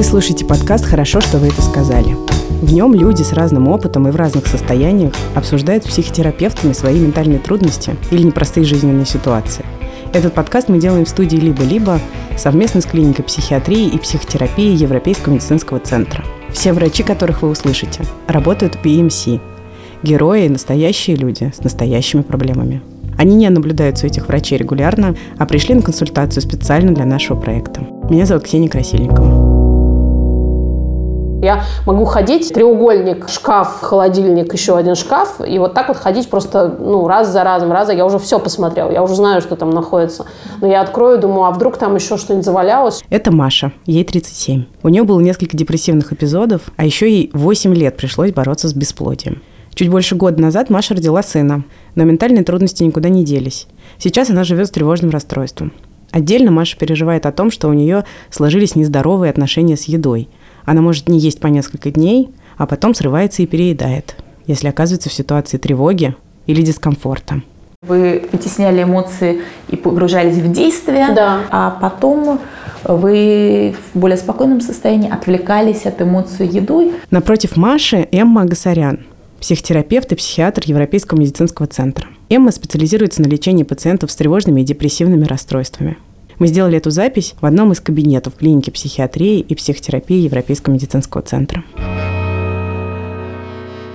Вы слушаете подкаст «Хорошо, что вы это сказали». В нем люди с разным опытом и в разных состояниях обсуждают с психотерапевтами свои ментальные трудности или непростые жизненные ситуации. Этот подкаст мы делаем в студии «Либо-либо» совместно с клиникой психиатрии и психотерапии Европейского медицинского центра. Все врачи, которых вы услышите, работают в EMC. Герои – настоящие люди с настоящими проблемами. Они не наблюдаются у этих врачей регулярно, а пришли на консультацию специально для нашего проекта. Меня зовут Ксения Красильникова. Я могу ходить, треугольник, шкаф, холодильник, еще один шкаф, и вот так вот ходить просто ну, раз за разом, раз за... Я уже все посмотрела, я уже знаю, что там находится. Но я открою, думаю, а вдруг там еще что-нибудь завалялось? Это Маша, ей 37. У нее было несколько депрессивных эпизодов, а еще ей 8 лет пришлось бороться с бесплодием. Чуть больше года назад Маша родила сына, но ментальные трудности никуда не делись. Сейчас она живет с тревожным расстройством. Отдельно Маша переживает о том, что у нее сложились нездоровые отношения с едой – она может не есть по несколько дней, а потом срывается и переедает, если оказывается в ситуации тревоги или дискомфорта. Вы вытесняли эмоции и погружались в действие, да. а потом вы в более спокойном состоянии отвлекались от эмоций едой. Напротив Маши Эмма Агасарян, психотерапевт и психиатр Европейского медицинского центра. Эмма специализируется на лечении пациентов с тревожными и депрессивными расстройствами. Мы сделали эту запись в одном из кабинетов клиники психиатрии и психотерапии Европейского медицинского центра.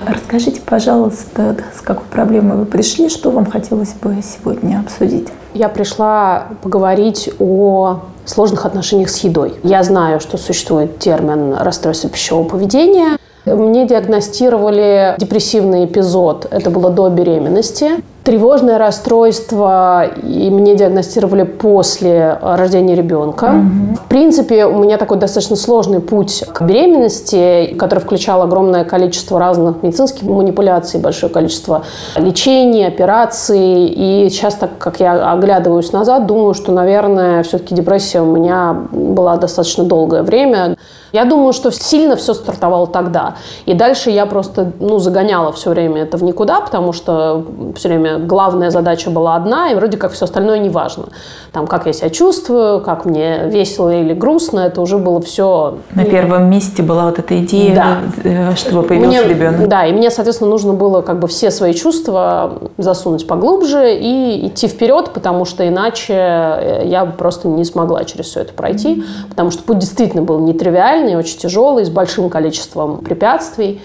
Расскажите, пожалуйста, с какой проблемой вы пришли, что вам хотелось бы сегодня обсудить? Я пришла поговорить о сложных отношениях с едой. Я знаю, что существует термин расстройство пищевого поведения. Мне диагностировали депрессивный эпизод. Это было до беременности. Тревожное расстройство и мне диагностировали после рождения ребенка. Угу. В принципе, у меня такой достаточно сложный путь к беременности, который включал огромное количество разных медицинских манипуляций, большое количество лечений, операций. И сейчас, так как я оглядываюсь назад, думаю, что, наверное, все-таки депрессия у меня была достаточно долгое время. Я думаю, что сильно все стартовало тогда. И дальше я просто ну, загоняла все время это в никуда, потому что все время главная задача была одна, и вроде как все остальное не важно. Там, как я себя чувствую, как мне весело или грустно, это уже было все... На первом месте была вот эта идея, да. Э, чтобы появился мне, ребенок. Да, и мне, соответственно, нужно было как бы все свои чувства засунуть поглубже и идти вперед, потому что иначе э, я просто не смогла через все это пройти, mm-hmm. потому что путь действительно был нетривиальный, очень тяжелый, с большим количеством препятствий.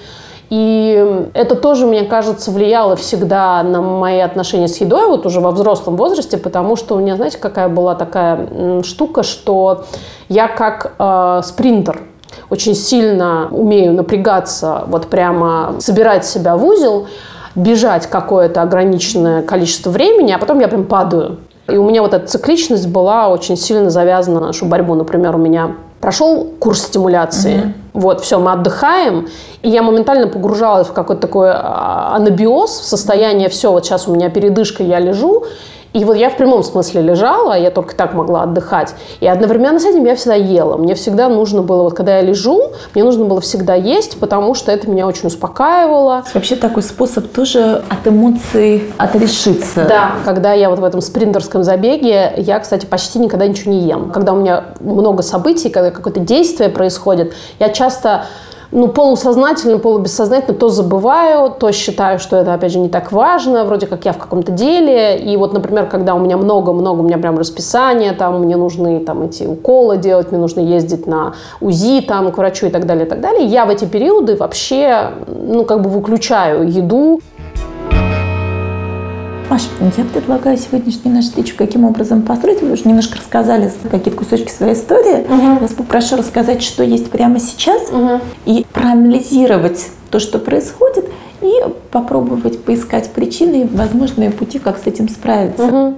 И это тоже, мне кажется, влияло всегда на мои отношения с едой, вот уже во взрослом возрасте, потому что у меня, знаете, какая была такая штука, что я как э, спринтер очень сильно умею напрягаться, вот прямо собирать себя в узел, бежать какое-то ограниченное количество времени, а потом я прям падаю. И у меня вот эта цикличность была очень сильно завязана на нашу борьбу. Например, у меня прошел курс стимуляции. Mm-hmm. Вот, все, мы отдыхаем. И я моментально погружалась в какой-то такой а, анабиоз, в состояние, все, вот сейчас у меня передышка, я лежу. И вот я в прямом смысле лежала, я только так могла отдыхать. И одновременно с этим я всегда ела. Мне всегда нужно было, вот когда я лежу, мне нужно было всегда есть, потому что это меня очень успокаивало. Вообще такой способ тоже от эмоций отрешиться. Да, когда я вот в этом спринтерском забеге, я, кстати, почти никогда ничего не ем. Когда у меня много событий, когда какое-то действие происходит, я часто ну, полусознательно, полубессознательно то забываю, то считаю, что это, опять же, не так важно, вроде как я в каком-то деле. И вот, например, когда у меня много-много, у меня прям расписание, там, мне нужны там эти уколы делать, мне нужно ездить на УЗИ, там, к врачу и так далее, и так далее, я в эти периоды вообще, ну, как бы выключаю еду. Маш, я предлагаю сегодняшнюю нашу встречу каким образом построить. Вы уже немножко рассказали какие-то кусочки своей истории. Угу. Вас попрошу рассказать, что есть прямо сейчас, угу. и проанализировать то, что происходит, и попробовать поискать причины и возможные пути, как с этим справиться. Угу.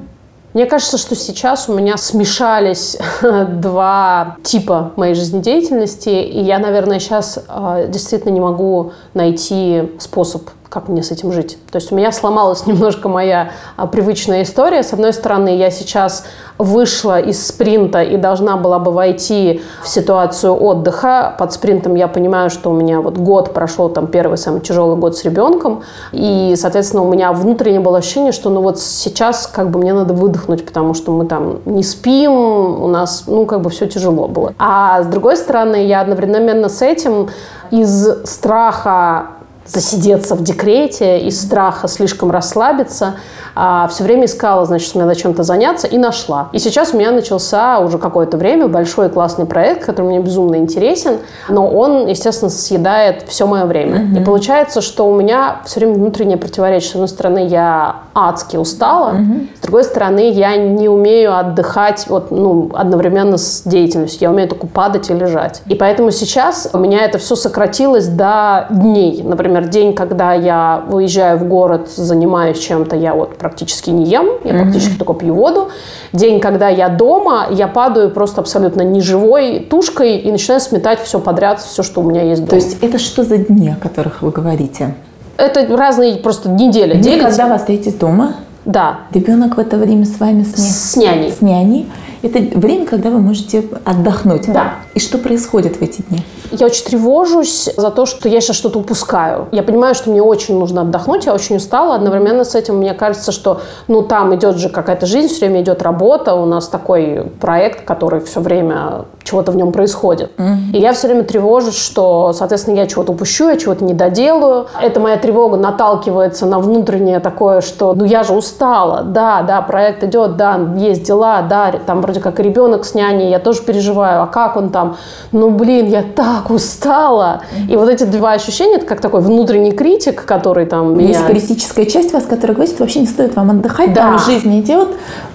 Мне кажется, что сейчас у меня смешались два типа моей жизнедеятельности, и я, наверное, сейчас э, действительно не могу найти способ как мне с этим жить. То есть у меня сломалась немножко моя а, привычная история. С одной стороны, я сейчас вышла из спринта и должна была бы войти в ситуацию отдыха. Под спринтом я понимаю, что у меня вот год прошел, там первый самый тяжелый год с ребенком, и, соответственно, у меня внутренне было ощущение, что ну вот сейчас как бы мне надо выдохнуть, потому что мы там не спим, у нас, ну, как бы все тяжело было. А с другой стороны, я одновременно с этим из страха засидеться в декрете, из страха слишком расслабиться, а, все время искала, значит, мне надо чем-то заняться и нашла. И сейчас у меня начался уже какое-то время большой классный проект, который мне безумно интересен, но он, естественно, съедает все мое время. Mm-hmm. И получается, что у меня все время внутреннее противоречие. С одной стороны, я адски устала, mm-hmm. с другой стороны, я не умею отдыхать вот, ну, одновременно с деятельностью. Я умею только падать и лежать. И поэтому сейчас у меня это все сократилось до дней. Например, день, когда я выезжаю в город, занимаюсь чем-то, я вот практически не ем, я mm-hmm. практически только пью воду. День, когда я дома, я падаю просто абсолютно неживой тушкой и начинаю сметать все подряд, все, что у меня есть дома. То есть это что за дни, о которых вы говорите? Это разные просто недели. Дни, когда вы остаетесь дома? Да. Ребенок в это время с вами с, с няней. С няней. Это время, когда вы можете отдохнуть. Да. И что происходит в эти дни? Я очень тревожусь за то, что я сейчас что-то упускаю. Я понимаю, что мне очень нужно отдохнуть, я очень устала. Одновременно с этим мне кажется, что ну там идет же какая-то жизнь, все время идет работа. У нас такой проект, который все время чего-то в нем происходит. Mm-hmm. И я все время тревожусь, что, соответственно, я чего-то упущу, я чего-то не доделаю. Эта моя тревога наталкивается на внутреннее такое, что ну я же устала, да, да, проект идет, да, есть дела, да, там вроде как ребенок с няней, я тоже переживаю, а как он там? Ну, блин, я так устала. И вот эти два ощущения, это как такой внутренний критик, который там меня... Есть критическая часть вас, которая говорит, что вообще не стоит вам отдыхать, да. там жизнь идет.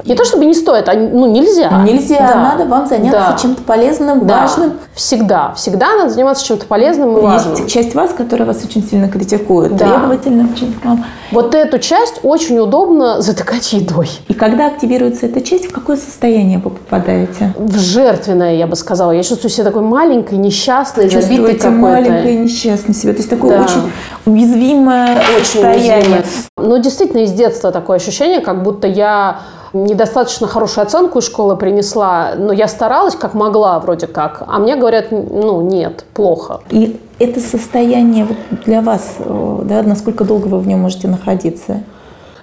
Не то чтобы не стоит, а ну нельзя. Нельзя, да. надо вам заняться да. чем-то полезным, да. важным. Всегда, всегда надо заниматься чем-то полезным и важным. Есть часть вас, которая вас очень сильно критикует, да. требовательным чем-то. Вот эту часть очень удобно затыкать едой. И когда активируется эта часть, в какое состояние вы попадаете? В жертвенное, я бы сказала. Я чувствую себя такой маленькой, несчастной, забитой какой-то. маленькой, несчастной себя. То есть такое да. очень уязвимое очень состояние. Уязвимое. Ну, действительно, из детства такое ощущение, как будто я недостаточно хорошую оценку из школы принесла, но я старалась как могла вроде как, а мне говорят, ну нет, плохо. И это состояние для вас, э, да, насколько долго вы в нем можете находиться?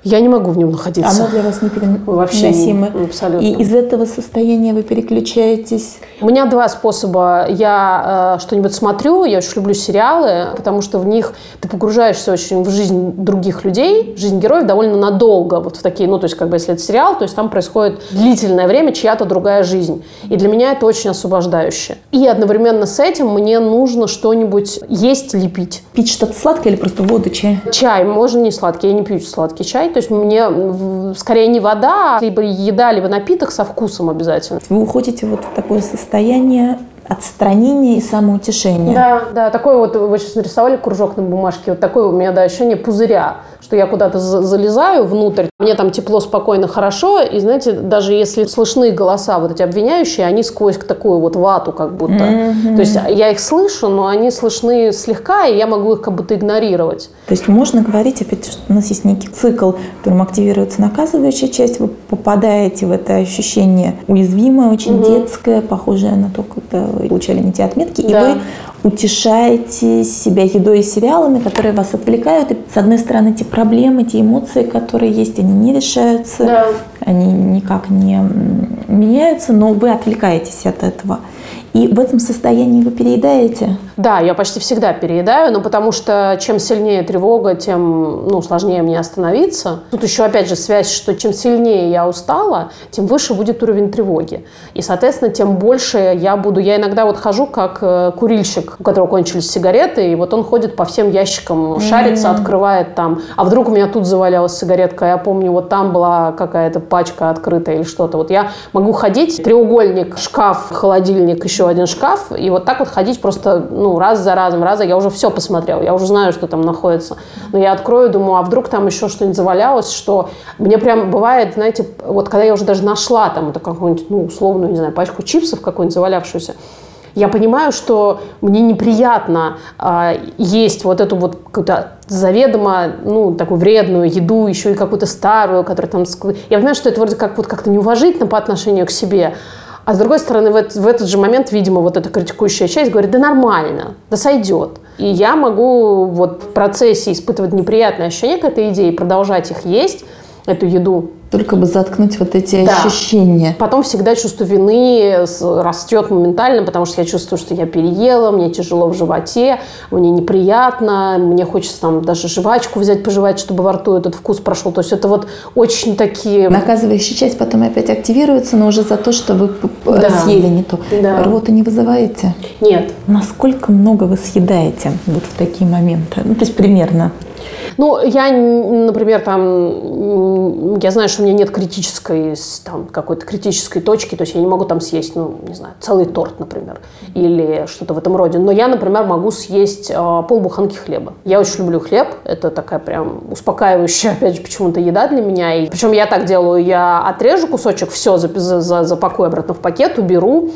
Я не могу в нем находиться. Оно для вас не переносимо. Абсолютно. И из этого состояния вы переключаетесь? У меня два способа. Я э, что-нибудь смотрю, я очень люблю сериалы, потому что в них ты погружаешься очень в жизнь других людей, жизнь героев довольно надолго. Вот в такие, ну, то есть, как бы, если это сериал, то есть там происходит длительное время чья-то другая жизнь. И для меня это очень освобождающе. И одновременно с этим мне нужно что-нибудь есть, лепить. Пить что-то сладкое или просто воду, чай? Чай. Можно не сладкий. Я не пью сладкий чай. То есть мне скорее не вода, либо еда, либо напиток со вкусом обязательно. Вы уходите вот в такое состояние отстранения и самоутешения. Да, да, такой вот, вы сейчас нарисовали кружок на бумажке, вот такое у меня, да, ощущение пузыря что я куда-то залезаю внутрь, мне там тепло, спокойно, хорошо, и, знаете, даже если слышны голоса вот эти обвиняющие, они сквозь такую вот вату как будто. Mm-hmm. То есть я их слышу, но они слышны слегка, и я могу их как будто игнорировать. То есть можно говорить, опять, что у нас есть некий цикл, в котором активируется наказывающая часть, вы попадаете в это ощущение уязвимое, очень mm-hmm. детское, похожее на то, когда вы получали не те отметки, да. и вы утешаете себя едой и сериалами, которые вас отвлекают. И, с одной стороны, те проблемы, те эмоции, которые есть, они не решаются, да. они никак не меняются, но вы отвлекаетесь от этого. И в этом состоянии вы переедаете? Да, я почти всегда переедаю, но потому что чем сильнее тревога, тем ну, сложнее мне остановиться. Тут еще опять же связь, что чем сильнее я устала, тем выше будет уровень тревоги. И, соответственно, тем больше я буду... Я иногда вот хожу как э, курильщик, у которого кончились сигареты, и вот он ходит по всем ящикам, шарится, mm-hmm. открывает там. А вдруг у меня тут завалялась сигаретка, я помню, вот там была какая-то пачка открытая или что-то. Вот я могу ходить, треугольник, шкаф, холодильник, еще еще один шкаф, и вот так вот ходить просто, ну, раз за разом, раз за... Я уже все посмотрел, я уже знаю, что там находится. Но я открою, думаю, а вдруг там еще что-нибудь завалялось, что мне прям бывает, знаете, вот когда я уже даже нашла там это какую-нибудь, ну, условную, не знаю, пачку чипсов какую-нибудь завалявшуюся, я понимаю, что мне неприятно э, есть вот эту вот какую-то заведомо, ну, такую вредную еду, еще и какую-то старую, которая там... Я понимаю, что это вроде как вот как-то неуважительно по отношению к себе, а с другой стороны, в, этот, в этот же момент, видимо, вот эта критикующая часть говорит, да нормально, да сойдет. И я могу вот в процессе испытывать неприятные ощущения к этой идее, продолжать их есть, эту еду, только бы заткнуть вот эти да. ощущения. Потом всегда чувство вины растет моментально, потому что я чувствую, что я переела, мне тяжело в животе, мне неприятно, мне хочется там даже жвачку взять, пожевать, чтобы во рту этот вкус прошел. То есть это вот очень такие... Наказывающая часть потом опять активируется, но уже за то, что вы да. съели не то. Да. Рвоту не вызываете? Нет. Насколько много вы съедаете вот в такие моменты? Ну, то есть примерно. Ну, я, например, там, я знаю, что у меня нет критической, там, какой-то критической точки, то есть я не могу там съесть, ну, не знаю, целый торт, например, или что-то в этом роде. Но я, например, могу съесть э, полбуханки хлеба. Я очень люблю хлеб, это такая прям успокаивающая, опять же, почему-то еда для меня. И, причем я так делаю, я отрежу кусочек, все, запакую обратно в пакет, уберу,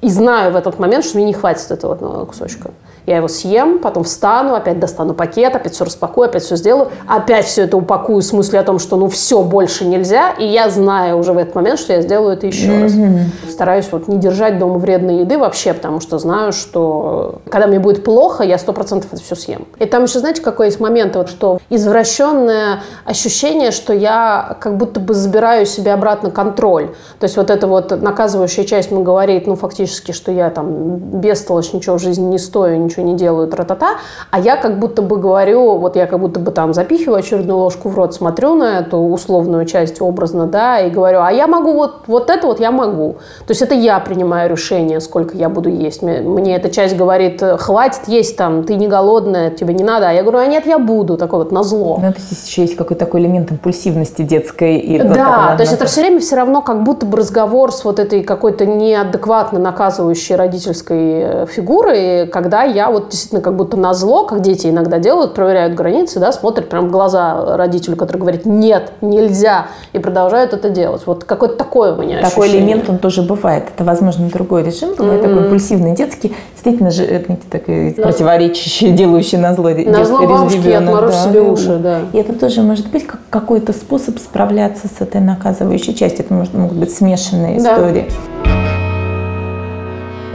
и знаю в этот момент, что мне не хватит этого одного кусочка. Я его съем, потом встану, опять достану пакет, опять все распакую, опять все сделаю, опять все это упакую с мыслью о том, что ну все, больше нельзя, и я знаю уже в этот момент, что я сделаю это еще mm-hmm. раз. Стараюсь вот не держать дома вредной еды вообще, потому что знаю, что когда мне будет плохо, я сто процентов это все съем. И там еще, знаете, какой есть момент, вот, что извращенное ощущение, что я как будто бы забираю себе обратно контроль. То есть вот эта вот наказывающая часть мне говорит, ну фактически, что я там бестолочь, ничего в жизни не стою, ничего ничего не делаю, тра-та-та, а я как будто бы говорю, вот я как будто бы там запихиваю очередную ложку в рот, смотрю на эту условную часть образно, да, и говорю, а я могу вот, вот это вот я могу. То есть это я принимаю решение, сколько я буду есть. Мне эта часть говорит, хватит есть там, ты не голодная, тебе не надо. А я говорю, а нет, я буду, такой вот назло. Ну, то есть еще есть какой-то такой элемент импульсивности детской. И да, то есть это все время все равно как будто бы разговор с вот этой какой-то неадекватно наказывающей родительской э, фигурой, когда я я вот действительно как будто на зло, как дети иногда делают, проверяют границы, да, смотрят прям в глаза родителю, который говорит «нет, нельзя», и продолжают это делать. Вот какое-то такое у меня Такой ощущение. элемент, он тоже бывает. Это, возможно, другой режим, бывает mm-hmm. такой импульсивный детский, действительно же, знаете, такой на... противоречащий, делающий на зло На зло бабушки я отморожу да. себе уши, да. И это тоже может быть как какой-то способ справляться с этой наказывающей частью. Это может, могут быть смешанные да. истории.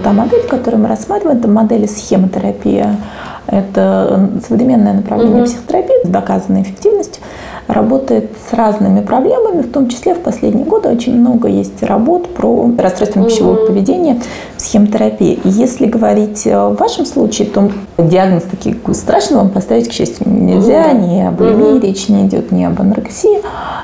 Та модель, которую мы рассматриваем, это модель схемотерапия. Это современное направление mm-hmm. психотерапии с доказанной эффективностью. Работает с разными проблемами, в том числе в последние годы очень много есть работ про расстройство пищевого поведения в схемотерапии. И если говорить в вашем случае, то диагноз таки страшный вам поставить, к счастью, нельзя, ни об булимии речь не идет, ни об анорексии,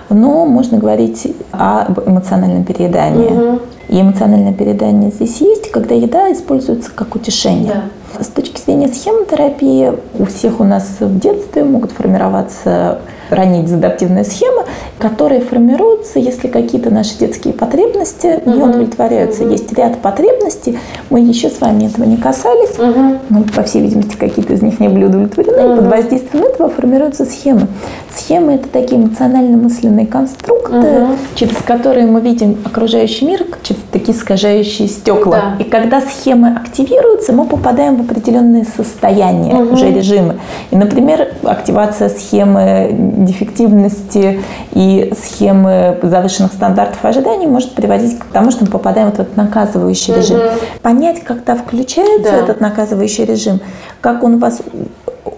но можно говорить об эмоциональном переедании. И эмоциональное переедание здесь есть, когда еда используется как утешение. Да. С точки зрения схемотерапии, у всех у нас в детстве могут формироваться ранее дезадаптивные схемы, которые формируются, если какие-то наши детские потребности угу. не удовлетворяются. Угу. Есть ряд потребностей, мы еще с вами этого не касались, угу. но, по всей видимости, какие-то из них не были удовлетворены. Угу. Под воздействием этого формируются схемы. Схемы – это такие эмоционально-мысленные конструкты, угу. через которые мы видим окружающий мир, через такие искажающие стекла. Да. И когда схемы активируются, мы попадаем в определенные состояния, угу. уже режимы. И, например, активация схемы дефективности и схемы завышенных стандартов ожиданий может приводить к тому, что мы попадаем в этот наказывающий угу. режим. Понять, когда включается да. этот наказывающий режим, как он вас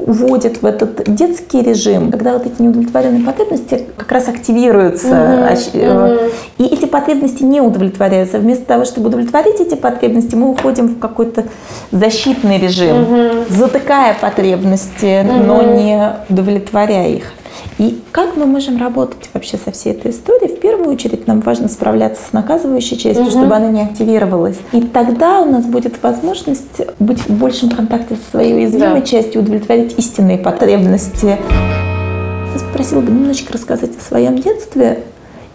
уводит в этот детский режим, когда вот эти неудовлетворенные потребности как раз активируются, mm-hmm. и эти потребности не удовлетворяются. Вместо того, чтобы удовлетворить эти потребности, мы уходим в какой-то защитный режим, mm-hmm. затыкая потребности, mm-hmm. но не удовлетворяя их. И как мы можем работать вообще со всей этой историей? В первую очередь нам важно справляться с наказывающей частью, угу. чтобы она не активировалась. И тогда у нас будет возможность быть в большем контакте со своей уязвимой да. частью, удовлетворить истинные потребности. Я спросила бы немножечко рассказать о своем детстве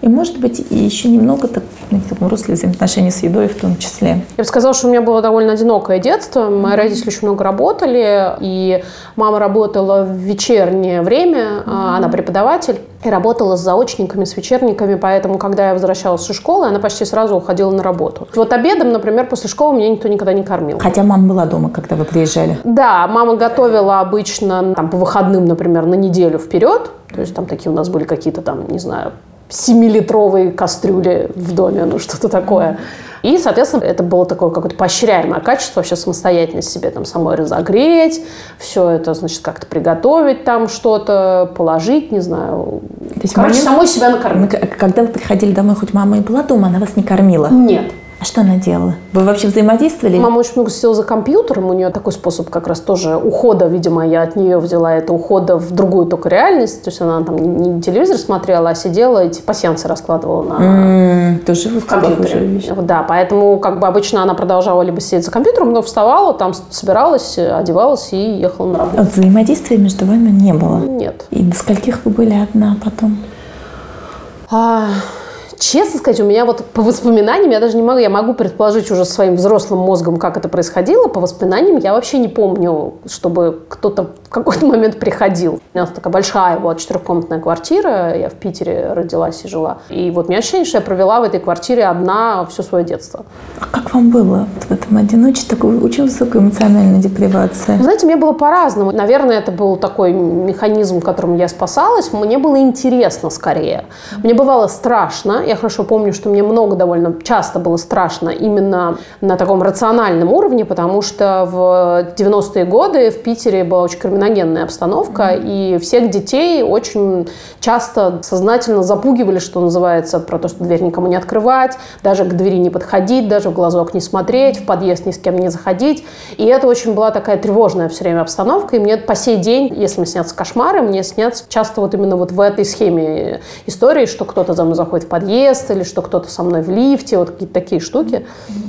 И, может быть, и еще немного так, в таком русле взаимоотношений с едой в том числе. Я бы сказала, что у меня было довольно одинокое детство. Мои родители очень много работали, и мама работала в вечернее время, mm-hmm. она преподаватель, и работала с заочниками, с вечерниками, поэтому, когда я возвращалась из школы, она почти сразу уходила на работу. Вот обедом, например, после школы меня никто никогда не кормил. Хотя мама была дома, когда вы приезжали? Да, мама готовила обычно там, по выходным, например, на неделю вперед, то есть там такие у нас были какие-то там, не знаю, 7-литровые кастрюли в доме, ну что-то такое. И, соответственно, это было такое какое-то поощряемое качество, вообще самостоятельно себе там самой разогреть, все это, значит, как-то приготовить там что-то, положить, не знаю. То есть Короче, момент, самой себя накормить. Когда вы приходили домой, хоть мама и была дома, она вас не кормила? Нет. А что она делала? Вы вообще взаимодействовали? Мама очень много сидела за компьютером. У нее такой способ как раз тоже ухода, видимо, я от нее взяла это ухода в другую только реальность. То есть она там не телевизор смотрела, а сидела и типа сеансы раскладывала на mm, тоже в компьютере. Да, поэтому как бы обычно она продолжала либо сидеть за компьютером, но вставала, там собиралась, одевалась и ехала на работу. Взаимодействия между вами не было? Нет. И до скольких вы были одна потом? А, Честно сказать, у меня вот по воспоминаниям, я даже не могу, я могу предположить уже своим взрослым мозгом, как это происходило. По воспоминаниям я вообще не помню, чтобы кто-то в какой-то момент приходил. У нас такая большая была четырехкомнатная квартира, я в Питере родилась и жила. И вот у меня ощущение, что я провела в этой квартире одна все свое детство. А как вам было в этом одиночестве, такой очень высокая эмоциональная депривация? Знаете, мне было по-разному. Наверное, это был такой механизм, которым я спасалась. Мне было интересно скорее. Мне бывало страшно, я хорошо помню, что мне много довольно часто было страшно именно на таком рациональном уровне, потому что в 90-е годы в Питере была очень криминогенная обстановка, mm-hmm. и всех детей очень часто сознательно запугивали, что называется, про то, что дверь никому не открывать, даже к двери не подходить, даже в глазок не смотреть, в подъезд ни с кем не заходить. И это очень была такая тревожная все время обстановка, и мне по сей день, если мне снятся кошмары, мне снятся часто вот именно вот в этой схеме истории, что кто-то за мной заходит в подъезд, подъезд или что кто-то со мной в лифте, вот какие-то такие штуки.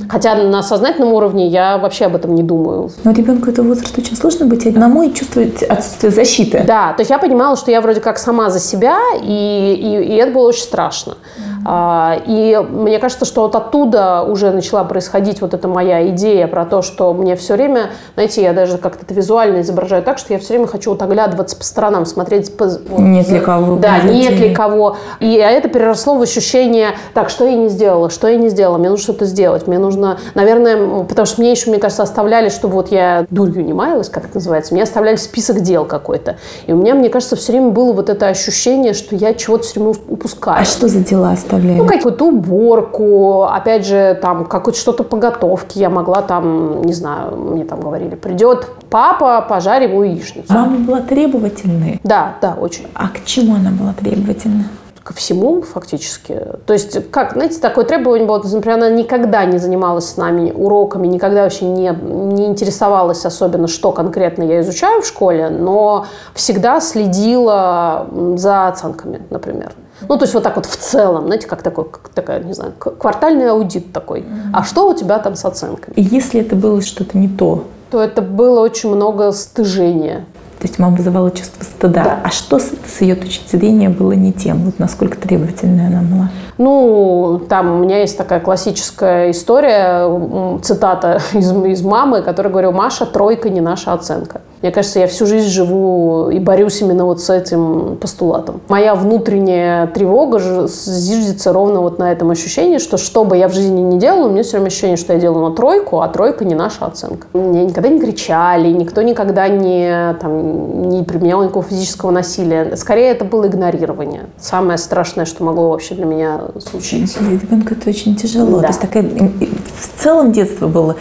Хотя на сознательном уровне я вообще об этом не думаю. Но ребенку этого возраста очень сложно быть одному и чувствовать отсутствие защиты. Да, то есть я понимала, что я вроде как сама за себя, и, и, и это было очень страшно. А, и мне кажется, что вот оттуда уже начала происходить вот эта моя идея про то, что мне все время, знаете, я даже как-то это визуально изображаю так, что я все время хочу вот оглядываться по сторонам, смотреть... По, нет ли кого. Да, нет ли кого. И это переросло в ощущение, так, что я не сделала, что я не сделала, мне нужно что-то сделать, мне нужно, наверное, потому что мне еще, мне кажется, оставляли, чтобы вот я дурью не маялась, как это называется, мне оставляли список дел какой-то. И у меня, мне кажется, все время было вот это ощущение, что я чего-то все время упускаю. А что за дела оставляли? Оставляли? Ну, какую-то уборку, опять же, там, какое-то что-то по готовке. Я могла там, не знаю, мне там говорили, придет папа, пожарь ему яичницу. Мама была требовательной? Да, да, очень. А к чему она была требовательна? Ко всему фактически. То есть, как, знаете, такое требование было, например, она никогда не занималась с нами уроками, никогда вообще не, не интересовалась особенно, что конкретно я изучаю в школе, но всегда следила за оценками, например. Ну, то есть вот так вот в целом, знаете, как такой, как такая, не знаю, квартальный аудит такой. Mm-hmm. А что у тебя там с оценками? Если это было что-то не то, то это было очень много стыжения. То есть мама вызывала чувство стыда. Да. А что с, с ее точки зрения было не тем? Вот насколько требовательная она была? Ну, там у меня есть такая классическая история, цитата из, из мамы, которая говорила, Маша, тройка не наша оценка. Мне кажется, я всю жизнь живу и борюсь именно вот с этим постулатом. Моя внутренняя тревога зиждется ровно вот на этом ощущении, что что бы я в жизни не делала, у меня все время ощущение, что я делаю на тройку, а тройка не наша оценка. Меня никогда не кричали, никто никогда не, там, не применял никакого физического насилия. Скорее, это было игнорирование. Самое страшное, что могло вообще для меня случиться. Для ребенка это очень тяжело. Да. То есть такая, в целом детство было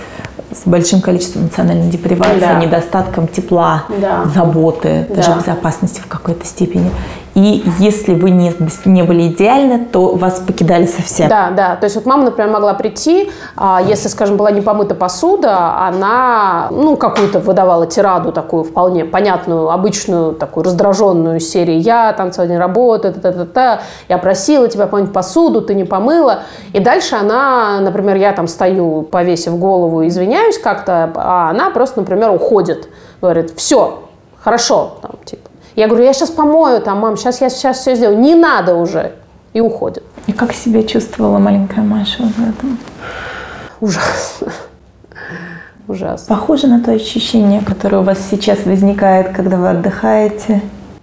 с большим количеством эмоциональной депривации, да. недостатком тепла, да. заботы, да. даже безопасности в какой-то степени. И если вы не, не были идеальны, то вас покидали совсем. Да, да. То есть вот мама, например, могла прийти, а если, скажем, была не помыта посуда, она, ну, какую-то выдавала тираду такую вполне понятную, обычную, такую раздраженную серию. Я там целый день работаю, та -та -та -та, я просила тебя помыть посуду, ты не помыла. И дальше она, например, я там стою, повесив голову, извиняюсь как-то, а она просто, например, уходит. Говорит, все, хорошо, там, типа, я говорю, я сейчас помою, там, мам, сейчас я сейчас все сделаю. Не надо уже. И уходит. Как себя чувствовала маленькая Маша в этом? Ужасно. Ужасно. Похоже на то ощущение, которое у вас сейчас возникает, когда вы отдыхаете?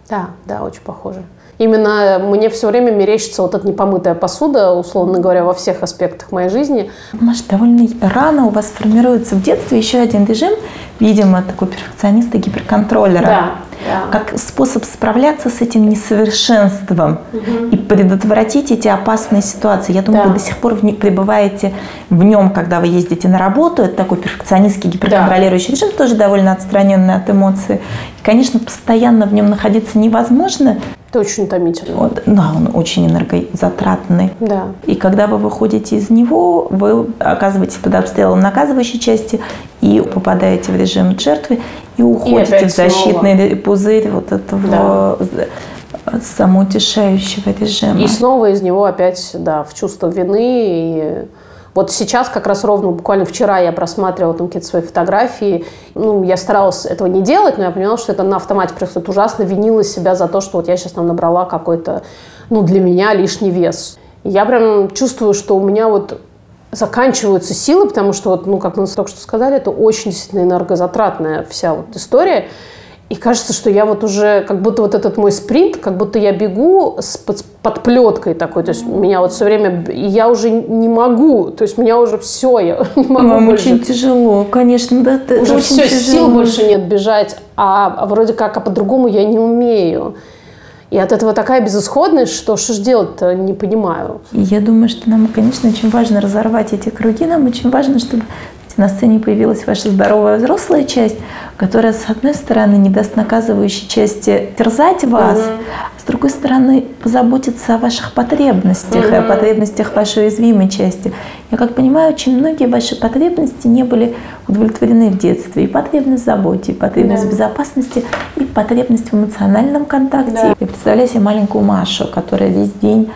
Да, да, очень похоже. Именно мне все время мерещится вот эта непомытая посуда, условно говоря, во всех аспектах моей жизни. Маша, довольно рано у вас формируется в детстве еще один режим, видимо, такой перфекциониста, гиперконтроллера. Да, да. Как способ справляться с этим несовершенством угу. и предотвратить эти опасные ситуации. Я думаю, да. вы до сих пор в, пребываете в нем, когда вы ездите на работу. Это такой перфекционистский гиперконтролирующий да. режим, тоже довольно отстраненный от эмоций. И, конечно, постоянно в нем находиться невозможно. Это очень утомительно. Вот, да, он очень энергозатратный. Да. И когда вы выходите из него, вы оказываетесь под обстрелом наказывающей части и попадаете в режим жертвы и уходите и в защитный снова. пузырь вот этого да. самоутешающего режима. И снова из него опять, да, в чувство вины и вот сейчас, как раз ровно буквально вчера я просматривала там какие-то свои фотографии. Ну, я старалась этого не делать, но я поняла, что это на автомате просто ужасно винила себя за то, что вот я сейчас там набрала какой-то, ну, для меня лишний вес. я прям чувствую, что у меня вот заканчиваются силы, потому что, вот, ну, как мы только что сказали, это очень действительно энергозатратная вся вот история. И кажется, что я вот уже, как будто вот этот мой спринт, как будто я бегу с под, под плеткой такой. То есть меня вот все время, я уже не могу. То есть меня уже все, я не могу Вам больше. очень тяжело, конечно, да. Это уже все, тяжело. сил больше нет бежать. А, а вроде как, а по-другому я не умею. И от этого такая безысходность, что что же делать-то, не понимаю. Я думаю, что нам, конечно, очень важно разорвать эти круги. Нам очень важно, чтобы на сцене появилась ваша здоровая взрослая часть, которая, с одной стороны, не даст наказывающей части терзать вас, угу. а с другой стороны, позаботиться о ваших потребностях угу. и о потребностях вашей уязвимой части. Я как понимаю, очень многие ваши потребности не были удовлетворены в детстве. И потребность в заботе, и потребность да. в безопасности, и потребность в эмоциональном контакте. Да. Я представляю себе маленькую Машу, которая весь день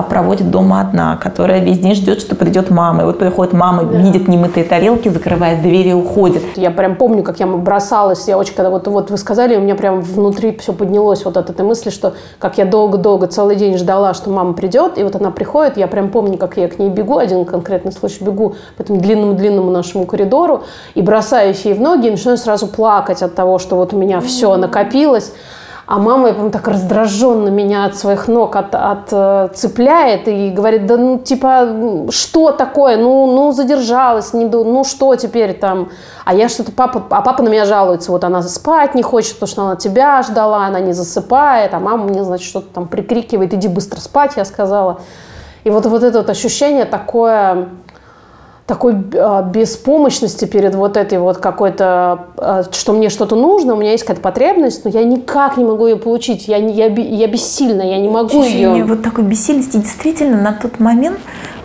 проводит дома одна, которая весь день ждет, что придет мама. И вот приходит мама, да. видит немытые тарелки, закрывает двери и уходит. Я прям помню, как я бросалась. Я очень, когда вот, вот вы сказали, у меня прям внутри все поднялось вот от этой мысли, что как я долго-долго целый день ждала, что мама придет, и вот она приходит, я прям помню, как я к ней бегу, один конкретный случай, бегу по этому длинному-длинному нашему коридору и бросаюсь ей в ноги и начинаю сразу плакать от того, что вот у меня все накопилось. А мама, я помню, так раздраженно меня от своих ног от, отцепляет и говорит, да ну типа, что такое, ну, ну задержалась, не, ну что теперь там. А я что-то, папа, а папа на меня жалуется, вот она спать не хочет, потому что она тебя ждала, она не засыпает, а мама мне, значит, что-то там прикрикивает, иди быстро спать, я сказала. И вот, вот это вот ощущение такое, такой э, беспомощности перед вот этой вот какой-то, э, что мне что-то нужно, у меня есть какая-то потребность, но я никак не могу ее получить, я, я, я бессильна, я не могу Ощущение ее. вот такой бессильности действительно на тот момент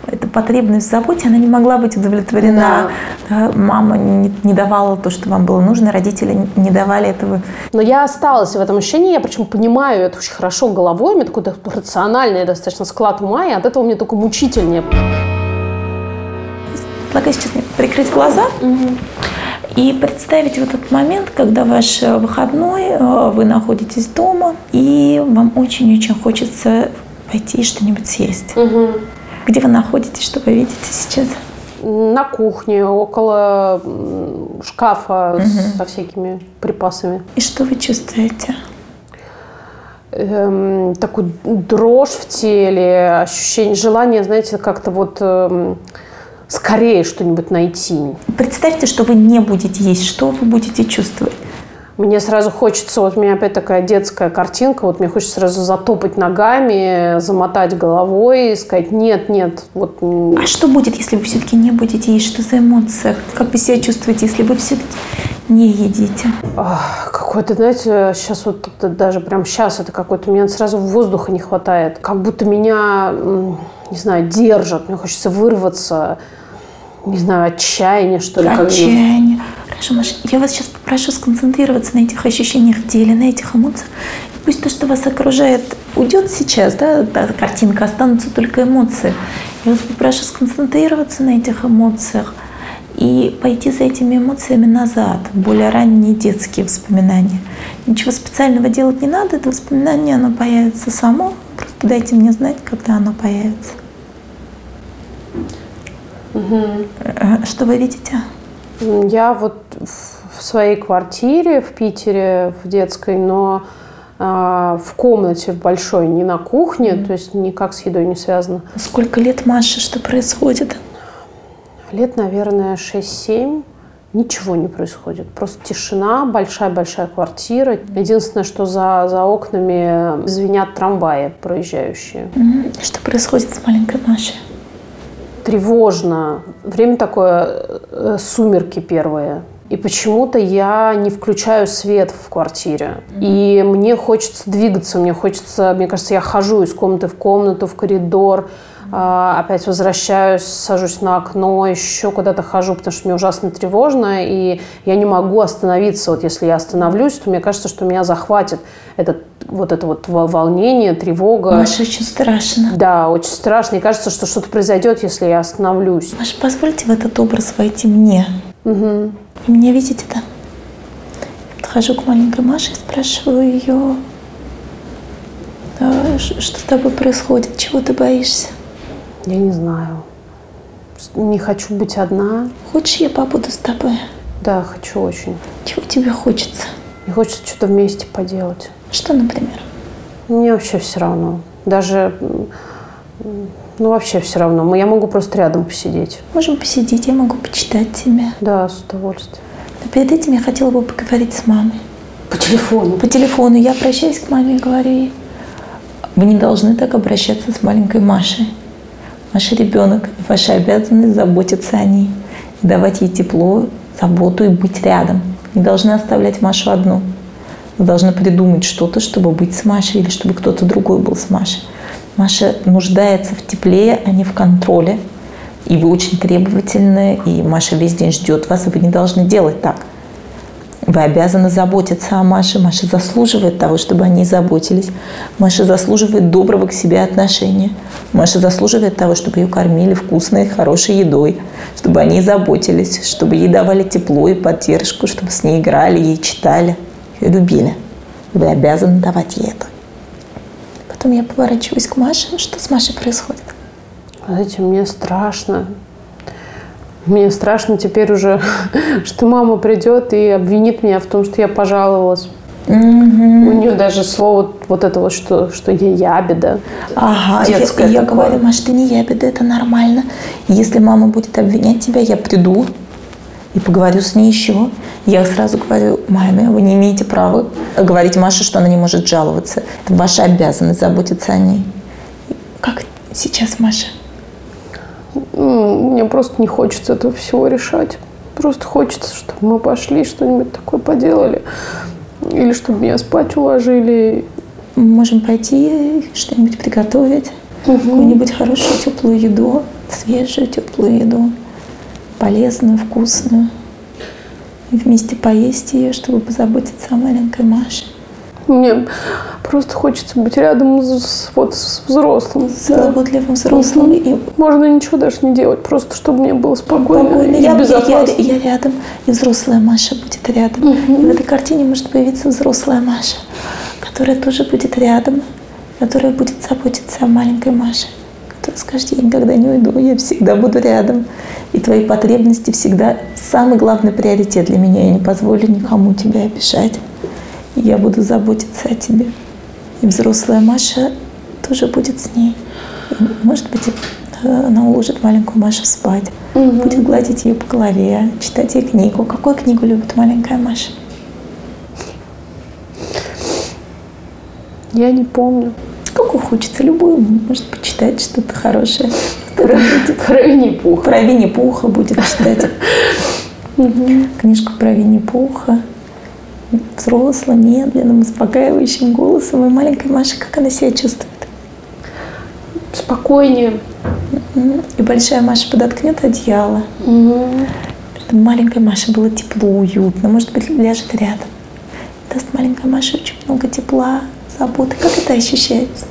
эта потребность в заботе, она не могла быть удовлетворена. Да. Мама не, не давала то, что вам было нужно, родители не давали этого. Но я осталась в этом ощущении, я причем понимаю это очень хорошо головой, у меня такой рациональный достаточно склад ума, и от этого мне только мучительнее. Предлагаю сейчас прикрыть глаза угу. и представить вот этот момент, когда ваш э, выходной, э, вы находитесь дома, и вам очень-очень хочется пойти что-нибудь съесть. Угу. Где вы находитесь, что вы видите сейчас? На кухне, около шкафа угу. со всякими припасами. И что вы чувствуете? Эм, такую дрожь в теле, ощущение, желание, знаете, как-то вот... Эм, скорее что-нибудь найти. Представьте, что вы не будете есть, что вы будете чувствовать? Мне сразу хочется, вот у меня опять такая детская картинка, вот мне хочется сразу затопать ногами, замотать головой и сказать нет, нет. Вот. А что будет, если вы все-таки не будете есть? Что за эмоция? Как вы себя чувствуете, если вы все-таки не едите? Какой-то, знаете, сейчас вот даже прям сейчас это какой-то, мне сразу воздуха не хватает. Как будто меня, не знаю, держат, мне хочется вырваться не знаю, отчаяние, что ли. Отчаяние. Хорошо, Маша, я вас сейчас попрошу сконцентрироваться на этих ощущениях в теле, на этих эмоциях. И пусть то, что вас окружает, уйдет сейчас, да, та картинка, останутся только эмоции. Я вас попрошу сконцентрироваться на этих эмоциях и пойти за этими эмоциями назад, в более ранние детские воспоминания. Ничего специального делать не надо, это воспоминание, оно появится само. Просто дайте мне знать, когда оно появится. Угу. Что вы видите? Я вот в своей квартире в Питере, в детской, но э, в комнате в большой, не на кухне, mm то есть никак с едой не связано. Сколько лет Маше, что происходит? Лет, наверное, 6-7 ничего не происходит. Просто тишина, большая-большая квартира. Единственное, что за, за окнами звенят трамваи проезжающие. Что происходит с маленькой Машей? Тревожно. Время такое, э, сумерки первые. И почему-то я не включаю свет в квартире. И мне хочется двигаться, мне хочется, мне кажется, я хожу из комнаты в комнату, в коридор, опять возвращаюсь, сажусь на окно, еще куда-то хожу, потому что мне ужасно тревожно, и я не могу остановиться. Вот если я остановлюсь, то мне кажется, что меня захватит этот, вот это вот волнение, тревога. Маша, очень страшно. Да, очень страшно. И кажется, что что-то произойдет, если я остановлюсь. Маша, позвольте в этот образ войти мне. Угу. Вы меня видите, да? Подхожу к маленькой Маше и спрашиваю ее, что с тобой происходит, чего ты боишься? Я не знаю. Не хочу быть одна. Хочешь, я побуду с тобой? Да, хочу очень. Чего тебе хочется? Мне хочется что-то вместе поделать. Что, например? Мне вообще все равно. Даже, ну вообще все равно. Я могу просто рядом посидеть. Можем посидеть, я могу почитать тебе. Да, с удовольствием. Но перед этим я хотела бы поговорить с мамой. По телефону? По телефону. Я обращаюсь к маме и говорю ей, вы не должны так обращаться с маленькой Машей ваш ребенок, ваша обязанность заботиться о ней, давать ей тепло, заботу и быть рядом. Не должны оставлять Машу одну. Вы должны придумать что-то, чтобы быть с Машей или чтобы кто-то другой был с Машей. Маша нуждается в тепле, а не в контроле. И вы очень требовательны, и Маша весь день ждет вас, и вы не должны делать так. Вы обязаны заботиться о Маше. Маша заслуживает того, чтобы о ней заботились. Маша заслуживает доброго к себе отношения. Маша заслуживает того, чтобы ее кормили вкусной, хорошей едой, чтобы о ней заботились, чтобы ей давали тепло и поддержку, чтобы с ней играли, ей читали, ее любили. Вы обязаны давать ей это. Потом я поворачиваюсь к Маше. Что с Машей происходит? Знаете, мне страшно. Мне страшно теперь уже, что мама придет и обвинит меня в том, что я пожаловалась. Угу. У нее даже слово вот это вот, что, что я ябеда. Ага, детское я, я говорю, Маш, ты не ябеда, это нормально. Если мама будет обвинять тебя, я приду и поговорю с ней еще. Я сразу говорю, маме, вы не имеете права говорить Маше, что она не может жаловаться. Это ваша обязанность заботиться о ней. Как сейчас, Маша? Мне просто не хочется этого всего решать. Просто хочется, чтобы мы пошли, что-нибудь такое поделали. Или чтобы меня спать уложили. Мы можем пойти что-нибудь приготовить. Угу. Какую-нибудь хорошую теплую еду, свежую теплую еду, полезную, вкусную. И вместе поесть ее, чтобы позаботиться о маленькой Маше. Мне просто хочется быть рядом с, вот, с взрослым. С заботливым взрослым. И... Можно ничего даже не делать, просто чтобы мне было спокойно, спокойно. и я, безопасно. Я, я, я рядом, и взрослая Маша будет рядом. Угу. И в этой картине может появиться взрослая Маша, которая тоже будет рядом, которая будет заботиться о маленькой Маше. Которая скажет, я никогда не уйду, я всегда буду рядом. И твои потребности всегда самый главный приоритет для меня. Я не позволю никому тебя обижать я буду заботиться о тебе. И взрослая Маша тоже будет с ней. Может быть, она уложит маленькую Машу спать, угу. будет гладить ее по голове, читать ей книгу. Какую книгу любит маленькая Маша? Я не помню. Какую хочется, любую, может почитать что-то хорошее. Про, про Винни-Пуха. Про Винни-Пуха будет читать. Книжку про Винни-Пуха взрослым, медленным, успокаивающим голосом. И маленькая Маша, как она себя чувствует? Спокойнее. И большая Маша подоткнет одеяло. Угу. Чтобы маленькой Маше было тепло, уютно. Может быть, ляжет рядом. Даст маленькая Маша очень много тепла, заботы. Как это ощущается?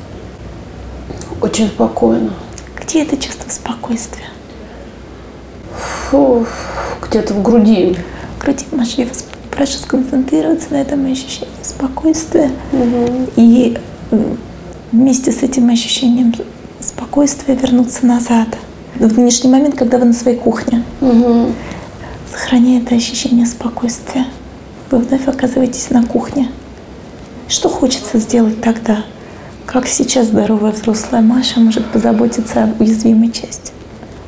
Очень спокойно. Где это чувство спокойствия? Фу, где-то в груди. В груди, Маша, я вас прошу сконцентрироваться на этом ощущении спокойствия. Угу. И вместе с этим ощущением спокойствия вернуться назад. в нынешний момент, когда вы на своей кухне. Угу. Сохраняя это ощущение спокойствия. Вы вновь оказываетесь на кухне. Что хочется сделать тогда? Как сейчас здоровая взрослая Маша может позаботиться об уязвимой части?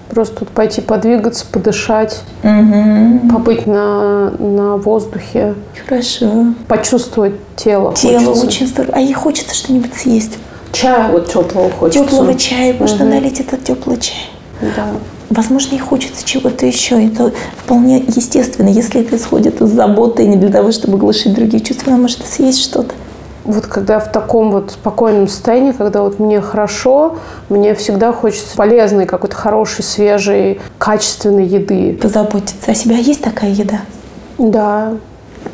Просто тут пойти подвигаться, подышать, угу. побыть на, на воздухе. Хорошо. Почувствовать тело. Тело хочется. очень здорово. А ей хочется что-нибудь съесть. Чая вот теплого хочется. Теплого чая. Можно угу. налить этот теплый чай. Да. Возможно, ей хочется чего-то еще. Это вполне естественно. Если это исходит из заботы и не для того, чтобы глушить другие чувства, она может съесть что-то вот когда в таком вот спокойном состоянии, когда вот мне хорошо, мне всегда хочется полезной, какой-то хорошей, свежей, качественной еды. Позаботиться о себе. А есть такая еда? Да.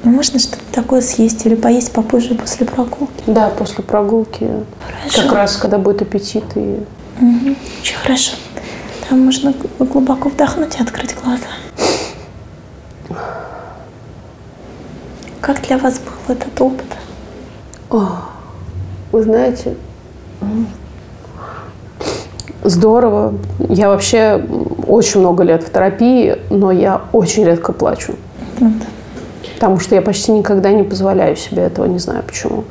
Ну, можно что-то такое съесть или поесть попозже после прогулки? Да, после прогулки. Хорошо. Как раз, когда будет аппетит. И... Угу. Очень хорошо. Там можно глубоко вдохнуть и открыть глаза. Как для вас был этот опыт? Вы знаете, здорово. Я вообще очень много лет в терапии, но я очень редко плачу. Потому что я почти никогда не позволяю себе этого, не знаю почему.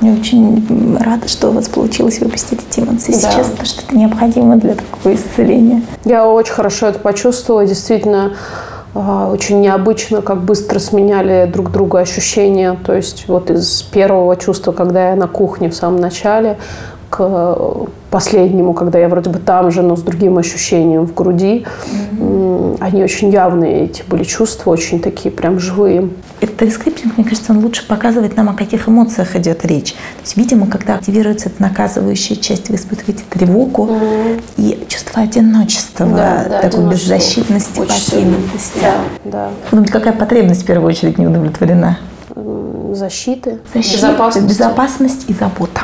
Я очень рада, что у вас получилось выпустить эти эмоции да. сейчас, потому что это необходимо для такого исцеления. Я очень хорошо это почувствовала. Действительно, очень необычно, как быстро сменяли друг друга ощущения. То есть вот из первого чувства, когда я на кухне в самом начале, к последнему, когда я вроде бы там же, но с другим ощущением в груди. Mm-hmm. Они очень явные, эти были чувства, очень такие прям живые. Этот рескриптинг, мне кажется, он лучше показывает нам, о каких эмоциях идет речь. То есть, видимо, когда активируется эта наказывающая часть, вы испытываете тревогу mm-hmm. и чувство одиночества, да, да, такой беззащитности, покинутости. Да, да. Думаете, какая потребность в первую очередь не удовлетворена? Защиты, Защиты безопасность. безопасность и забота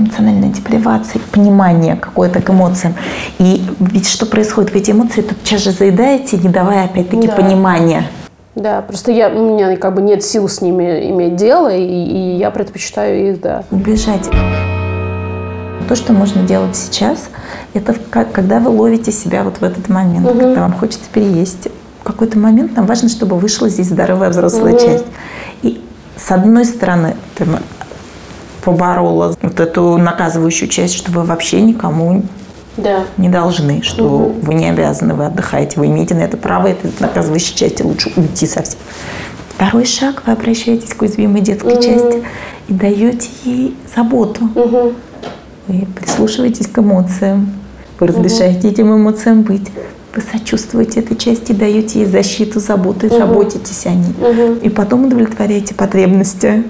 эмоциональная депривация, понимание какое-то к эмоциям. И ведь что происходит в эти эмоции, тут сейчас же заедаете, не давая опять-таки да. понимания. Да, просто я, у меня как бы нет сил с ними иметь дело, и, и я предпочитаю их, да. Убежать. То, что можно делать сейчас, это как, когда вы ловите себя вот в этот момент, угу. когда вам хочется переесть. В какой-то момент нам важно, чтобы вышла здесь здоровая взрослая угу. часть. И с одной стороны, поборола вот эту наказывающую часть, что вы вообще никому да. не должны, что угу. вы не обязаны, вы отдыхаете, вы имеете на это право, это наказывающей части лучше уйти совсем. Второй шаг, вы обращаетесь к уязвимой детской угу. части и даете ей заботу. Угу. Вы прислушиваетесь к эмоциям, вы разрешаете угу. этим эмоциям быть. Вы сочувствуете этой части, даете ей защиту, заботу и угу. заботитесь о ней. Угу. И потом удовлетворяете потребности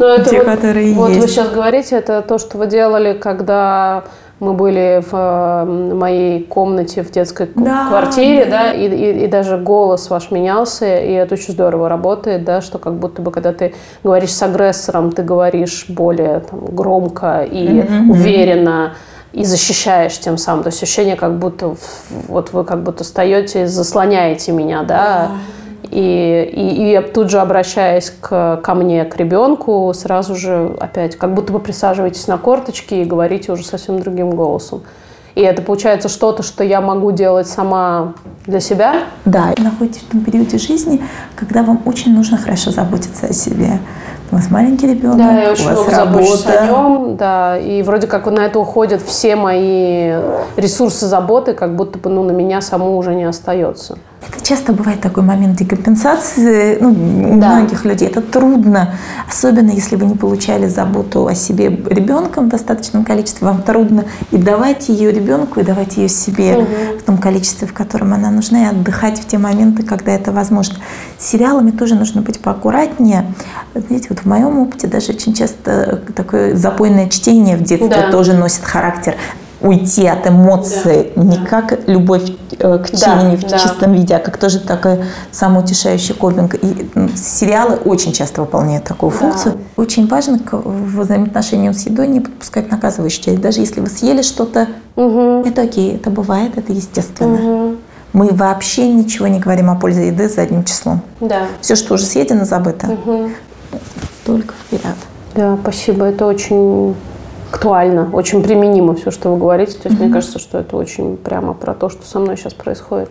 но ну, это те, вот, которые вот есть. вы сейчас говорите, это то, что вы делали, когда мы были в э, моей комнате в детской да, квартире, да, да и, и, и даже голос ваш менялся, и это очень здорово работает, да, что как будто бы, когда ты говоришь с агрессором, ты говоришь более там, громко и mm-hmm. уверенно, и защищаешь тем самым. То есть ощущение, как будто вот вы как будто встаете и заслоняете меня, да, yeah и, и, и тут же обращаясь к, ко мне, к ребенку, сразу же опять как будто бы присаживаетесь на корточки и говорите уже совсем другим голосом. И это получается что-то, что я могу делать сама для себя. Да, находитесь в том периоде жизни, когда вам очень нужно хорошо заботиться о себе. У вас маленький ребенок, да, я очень у вас много работа. о нем, да, и вроде как на это уходят все мои ресурсы заботы, как будто бы ну, на меня саму уже не остается. Это часто бывает такой момент декомпенсации ну, у да. многих людей. Это трудно, особенно если вы не получали заботу о себе ребенком в достаточном количестве. Вам трудно и давать ее ребенку, и давать ее себе угу. в том количестве, в котором она нужна, и отдыхать в те моменты, когда это возможно. С сериалами тоже нужно быть поаккуратнее. Знаете, вот в моем опыте даже очень часто такое запойное чтение в детстве да. тоже носит характер уйти от эмоций, да. не как любовь э, к чтению да, в да. чистом виде, а как тоже такой самоутешающий копинг. И сериалы очень часто выполняют такую функцию. Да. Очень важно к взаимоотношениям с едой не подпускать наказывающую часть. Даже если вы съели что-то, угу. это окей, это бывает, это естественно. Угу. Мы вообще ничего не говорим о пользе еды задним числом. Да. Все, что уже съедено, забыто. Угу. Только вперед. Да, спасибо. Это очень актуально, очень применимо все, что вы говорите. То есть mm-hmm. мне кажется, что это очень прямо про то, что со мной сейчас происходит.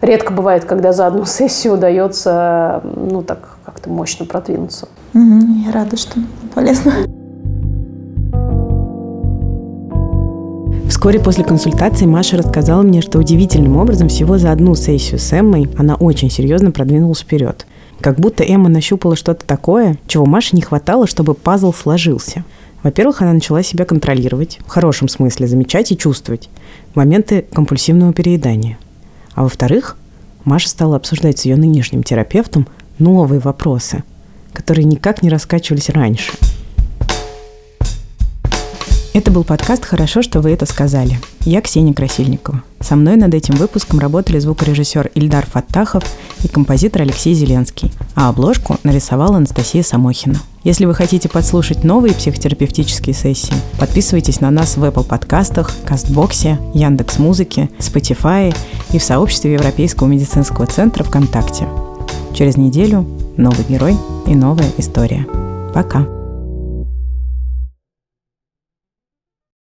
Редко бывает, когда за одну сессию удается, ну так как-то мощно продвинуться. Mm-hmm. Я рада, что полезно. Вскоре после консультации Маша рассказала мне, что удивительным образом всего за одну сессию с Эммой она очень серьезно продвинулась вперед. Как будто Эмма нащупала что-то такое, чего Маше не хватало, чтобы пазл сложился. Во-первых, она начала себя контролировать, в хорошем смысле замечать и чувствовать моменты компульсивного переедания. А во-вторых, Маша стала обсуждать с ее нынешним терапевтом новые вопросы, которые никак не раскачивались раньше – это был подкаст «Хорошо, что вы это сказали». Я Ксения Красильникова. Со мной над этим выпуском работали звукорежиссер Ильдар Фаттахов и композитор Алексей Зеленский, а обложку нарисовала Анастасия Самохина. Если вы хотите подслушать новые психотерапевтические сессии, подписывайтесь на нас в Apple подкастах, Кастбоксе, Яндекс Музыке, Spotify и в сообществе Европейского медицинского центра ВКонтакте. Через неделю новый герой и новая история. Пока!